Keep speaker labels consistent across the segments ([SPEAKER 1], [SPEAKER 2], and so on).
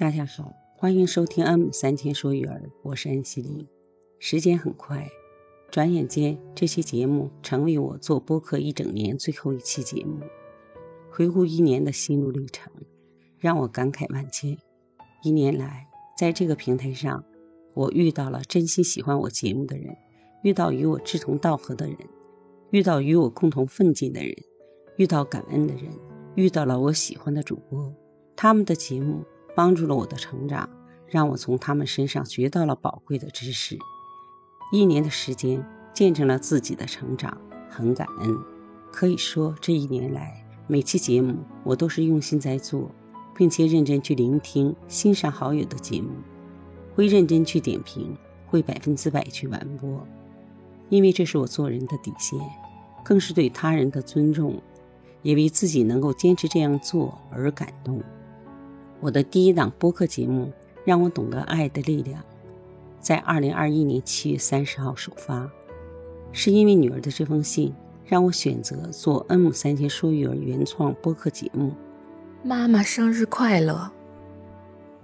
[SPEAKER 1] 大家好，欢迎收听 M 三千说育儿，我是安西丽。时间很快，转眼间这期节目成为我做播客一整年最后一期节目。回顾一年的心路历程，让我感慨万千。一年来，在这个平台上，我遇到了真心喜欢我节目的人，遇到与我志同道合的人，遇到与我共同奋进的人，遇到感恩的人，遇到了我喜欢的主播，他们的节目。帮助了我的成长，让我从他们身上学到了宝贵的知识。一年的时间，见证了自己的成长，很感恩。可以说，这一年来，每期节目我都是用心在做，并且认真去聆听、欣赏好友的节目，会认真去点评，会百分之百去完播，因为这是我做人的底线，更是对他人的尊重，也为自己能够坚持这样做而感动。我的第一档播客节目让我懂得爱的力量，在二零二一年七月三十号首发，是因为女儿的这封信让我选择做 M 三千说育儿原创播客节目。
[SPEAKER 2] 妈妈生日快乐！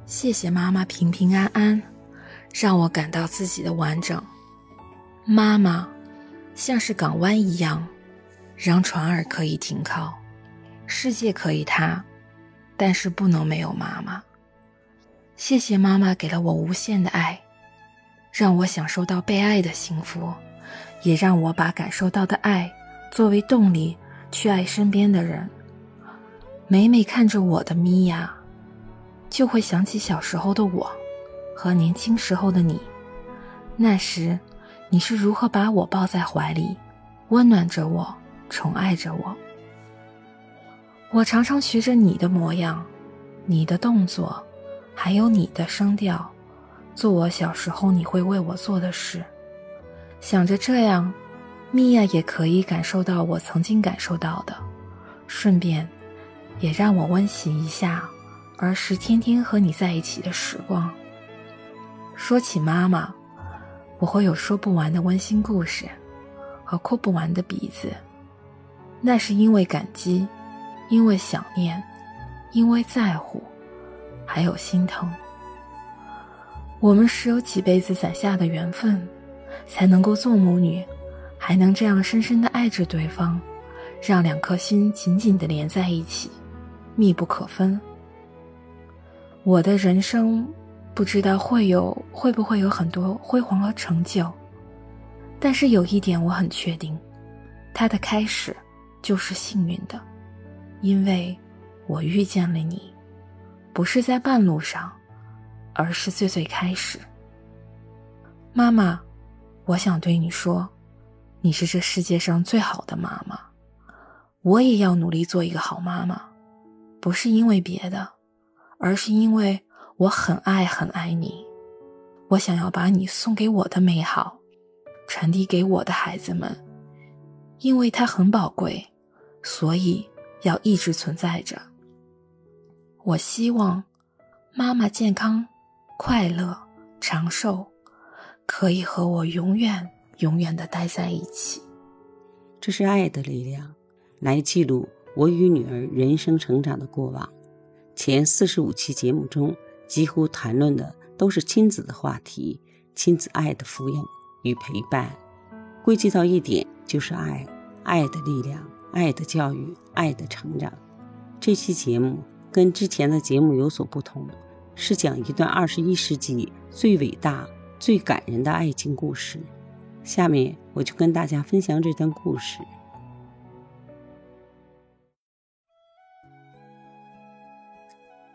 [SPEAKER 2] 谢谢妈妈平平安安，让我感到自己的完整。妈妈像是港湾一样，让船儿可以停靠，世界可以塌。但是不能没有妈妈。谢谢妈妈给了我无限的爱，让我享受到被爱的幸福，也让我把感受到的爱作为动力去爱身边的人。每每看着我的米娅，就会想起小时候的我，和年轻时候的你。那时，你是如何把我抱在怀里，温暖着我，宠爱着我。我常常学着你的模样，你的动作，还有你的声调，做我小时候你会为我做的事。想着这样，米娅也可以感受到我曾经感受到的，顺便，也让我温习一下儿时天天和你在一起的时光。说起妈妈，我会有说不完的温馨故事，和哭不完的鼻子，那是因为感激。因为想念，因为在乎，还有心疼。我们是有几辈子攒下的缘分，才能够做母女，还能这样深深的爱着对方，让两颗心紧紧的连在一起，密不可分。我的人生不知道会有会不会有很多辉煌和成就，但是有一点我很确定，它的开始就是幸运的。因为，我遇见了你，不是在半路上，而是最最开始。妈妈，我想对你说，你是这世界上最好的妈妈。我也要努力做一个好妈妈，不是因为别的，而是因为我很爱很爱你。我想要把你送给我的美好，传递给我的孩子们，因为它很宝贵，所以。要一直存在着。我希望妈妈健康、快乐、长寿，可以和我永远、永远的待在一起。
[SPEAKER 1] 这是爱的力量，来记录我与女儿人生成长的过往。前四十五期节目中，几乎谈论的都是亲子的话题，亲子爱的抚养与陪伴。归结到一点，就是爱，爱的力量。爱的教育，爱的成长。这期节目跟之前的节目有所不同，是讲一段二十一世纪最伟大、最感人的爱情故事。下面我就跟大家分享这段故事。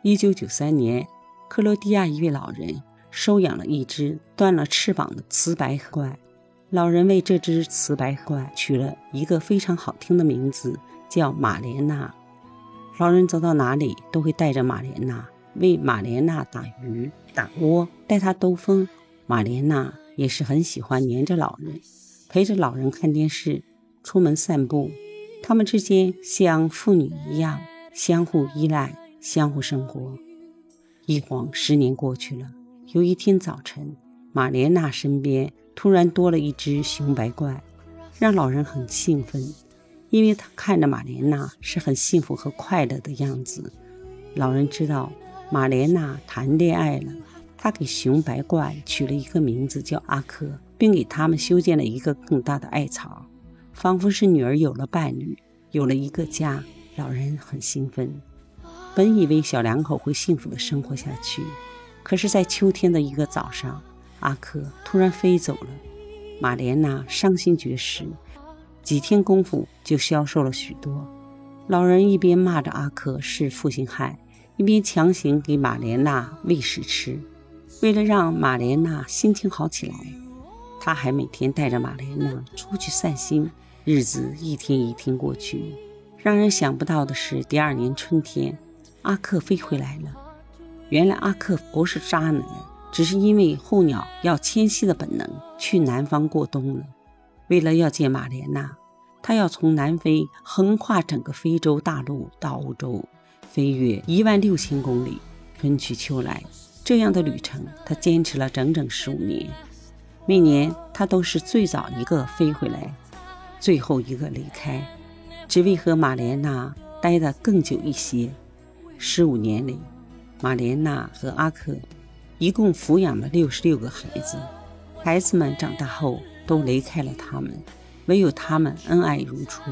[SPEAKER 1] 一九九三年，克罗地亚一位老人收养了一只断了翅膀的雌白怪。老人为这只雌白怪取了一个非常好听的名字，叫玛莲娜。老人走到哪里都会带着玛莲娜，为玛莲娜打鱼、打窝，带她兜风。玛莲娜也是很喜欢黏着老人，陪着老人看电视、出门散步。他们之间像父女一样，相互依赖，相互生活。一晃十年过去了，有一天早晨，玛莲娜身边。突然多了一只熊白怪，让老人很兴奋，因为他看着玛莲娜是很幸福和快乐的样子。老人知道玛莲娜谈恋爱了，他给熊白鹳取了一个名字叫阿珂，并给他们修建了一个更大的艾草，仿佛是女儿有了伴侣，有了一个家。老人很兴奋，本以为小两口会幸福的生活下去，可是，在秋天的一个早上，阿珂突然飞走了。玛莲娜伤心绝食，几天功夫就消瘦了许多。老人一边骂着阿克是负心汉。一边强行给玛莲娜喂食吃，为了让玛莲娜心情好起来，他还每天带着玛莲娜出去散心。日子一天一天过去，让人想不到的是，第二年春天，阿克飞回来了。原来阿克不是渣男，只是因为候鸟要迁徙的本能，去南方过冬了。为了要见玛莲娜，他要从南非横跨整个非洲大陆到欧洲。飞越一万六千公里，春去秋来，这样的旅程他坚持了整整十五年。每年他都是最早一个飞回来，最后一个离开，只为和玛莲娜待得更久一些。十五年里，玛莲娜和阿克一共抚养了六十六个孩子，孩子们长大后都离开了他们，唯有他们恩爱如初。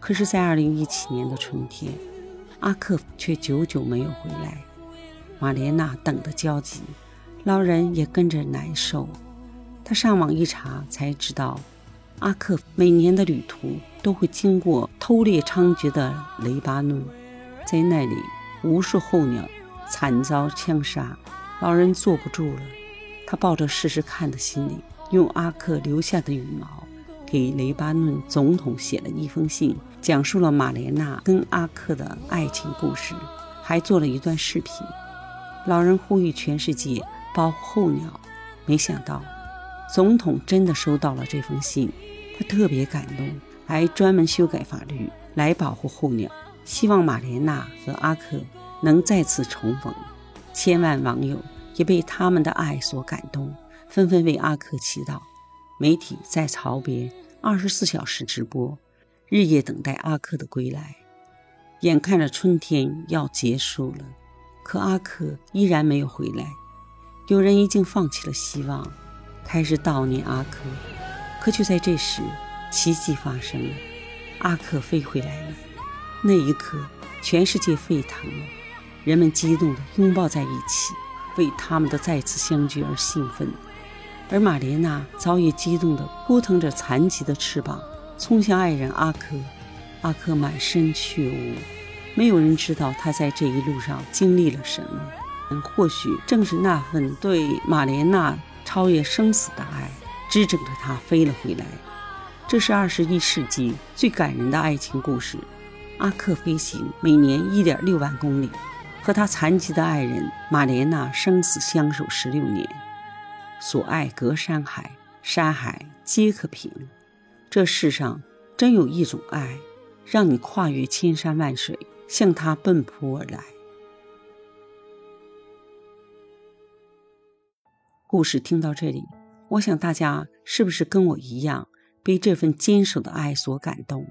[SPEAKER 1] 可是，在二零一七年的春天。阿克却久久没有回来，玛莲娜等得焦急，老人也跟着难受。他上网一查，才知道阿克每年的旅途都会经过偷猎猖獗的雷巴嫩，在那里无数候鸟惨遭枪杀，老人坐不住了。他抱着试试看的心理，用阿克留下的羽毛。给黎巴嫩总统写了一封信，讲述了玛莲娜跟阿克的爱情故事，还做了一段视频。老人呼吁全世界保护候鸟，没想到总统真的收到了这封信，他特别感动，还专门修改法律来保护候鸟，希望玛莲娜和阿克能再次重逢。千万网友也被他们的爱所感动，纷纷为阿克祈祷。媒体在朝边二十四小时直播，日夜等待阿克的归来。眼看着春天要结束了，可阿克依然没有回来。有人已经放弃了希望，开始悼念阿克。可就在这时，奇迹发生了，阿克飞回来了。那一刻，全世界沸腾了，人们激动地拥抱在一起，为他们的再次相聚而兴奋。而玛莲娜早已激动地扑腾着残疾的翅膀，冲向爱人阿克。阿克满身血污，没有人知道他在这一路上经历了什么。或许正是那份对玛莲娜超越生死的爱，支撑着他飞了回来。这是二十一世纪最感人的爱情故事。阿克飞行每年一点六万公里，和他残疾的爱人玛莲娜生死相守十六年。所爱隔山海，山海皆可平。这世上真有一种爱，让你跨越千山万水，向他奔扑而来。故事听到这里，我想大家是不是跟我一样，被这份坚守的爱所感动，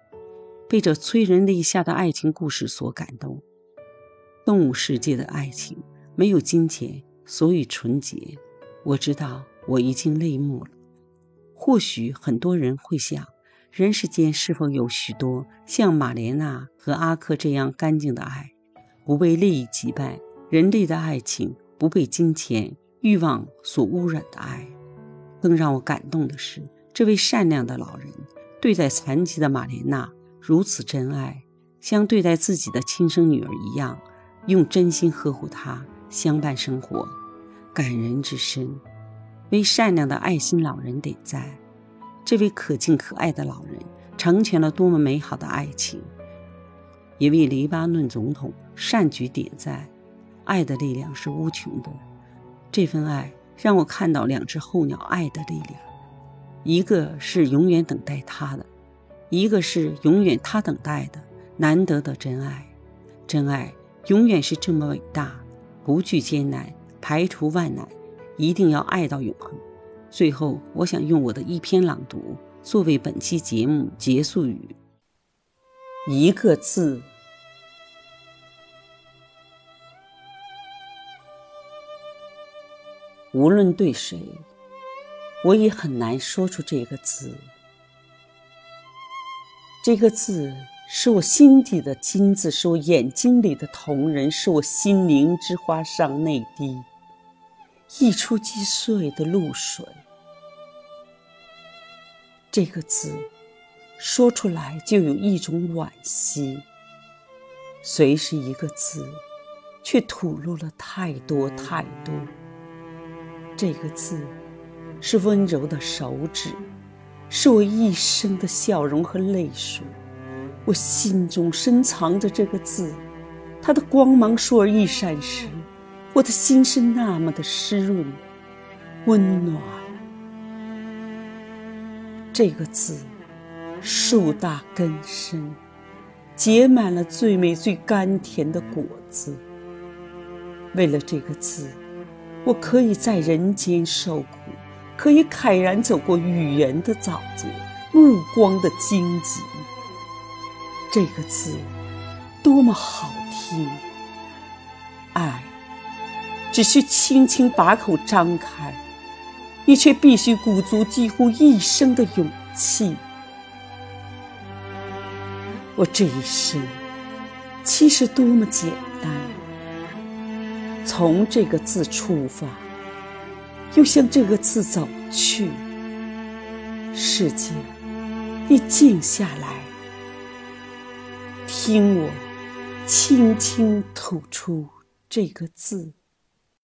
[SPEAKER 1] 被这催人泪下的爱情故事所感动？动物世界的爱情没有金钱，所以纯洁。我知道我已经泪目了。或许很多人会想，人世间是否有许多像玛莲娜和阿克这样干净的爱，不被利益羁绊，人类的爱情不被金钱欲望所污染的爱？更让我感动的是，这位善良的老人对待残疾的玛莲娜如此真爱，像对待自己的亲生女儿一样，用真心呵护她，相伴生活。感人至深，为善良的爱心老人点赞。这位可敬可爱的老人成全了多么美好的爱情，也为黎巴嫩总统善举点赞。爱的力量是无穷的，这份爱让我看到两只候鸟爱的力量：一个是永远等待他的，一个是永远他等待的难得的真爱。真爱永远是这么伟大，不惧艰难。排除万难，一定要爱到永恒。最后，我想用我的一篇朗读作为本期节目结束语。一个字，无论对谁，我也很难说出这个字。这个字是我心底的金子，是我眼睛里的瞳仁，是我心灵之花上内滴，溢出击碎的露水。这个字说出来就有一种惋惜，虽是一个字，却吐露了太多太多。这个字是温柔的手指。是我一生的笑容和泪水，我心中深藏着这个字，它的光芒烁而一闪时，我的心是那么的湿润、温暖。这个字，树大根深，结满了最美最甘甜的果子。为了这个字，我可以在人间受苦。可以慨然走过语言的沼泽，目光的荆棘。这个字多么好听！只需轻轻把口张开，你却必须鼓足几乎一生的勇气。我这一生其实多么简单，从这个字出发。又向这个字走去，世界，你静下来，听我轻轻吐出这个字。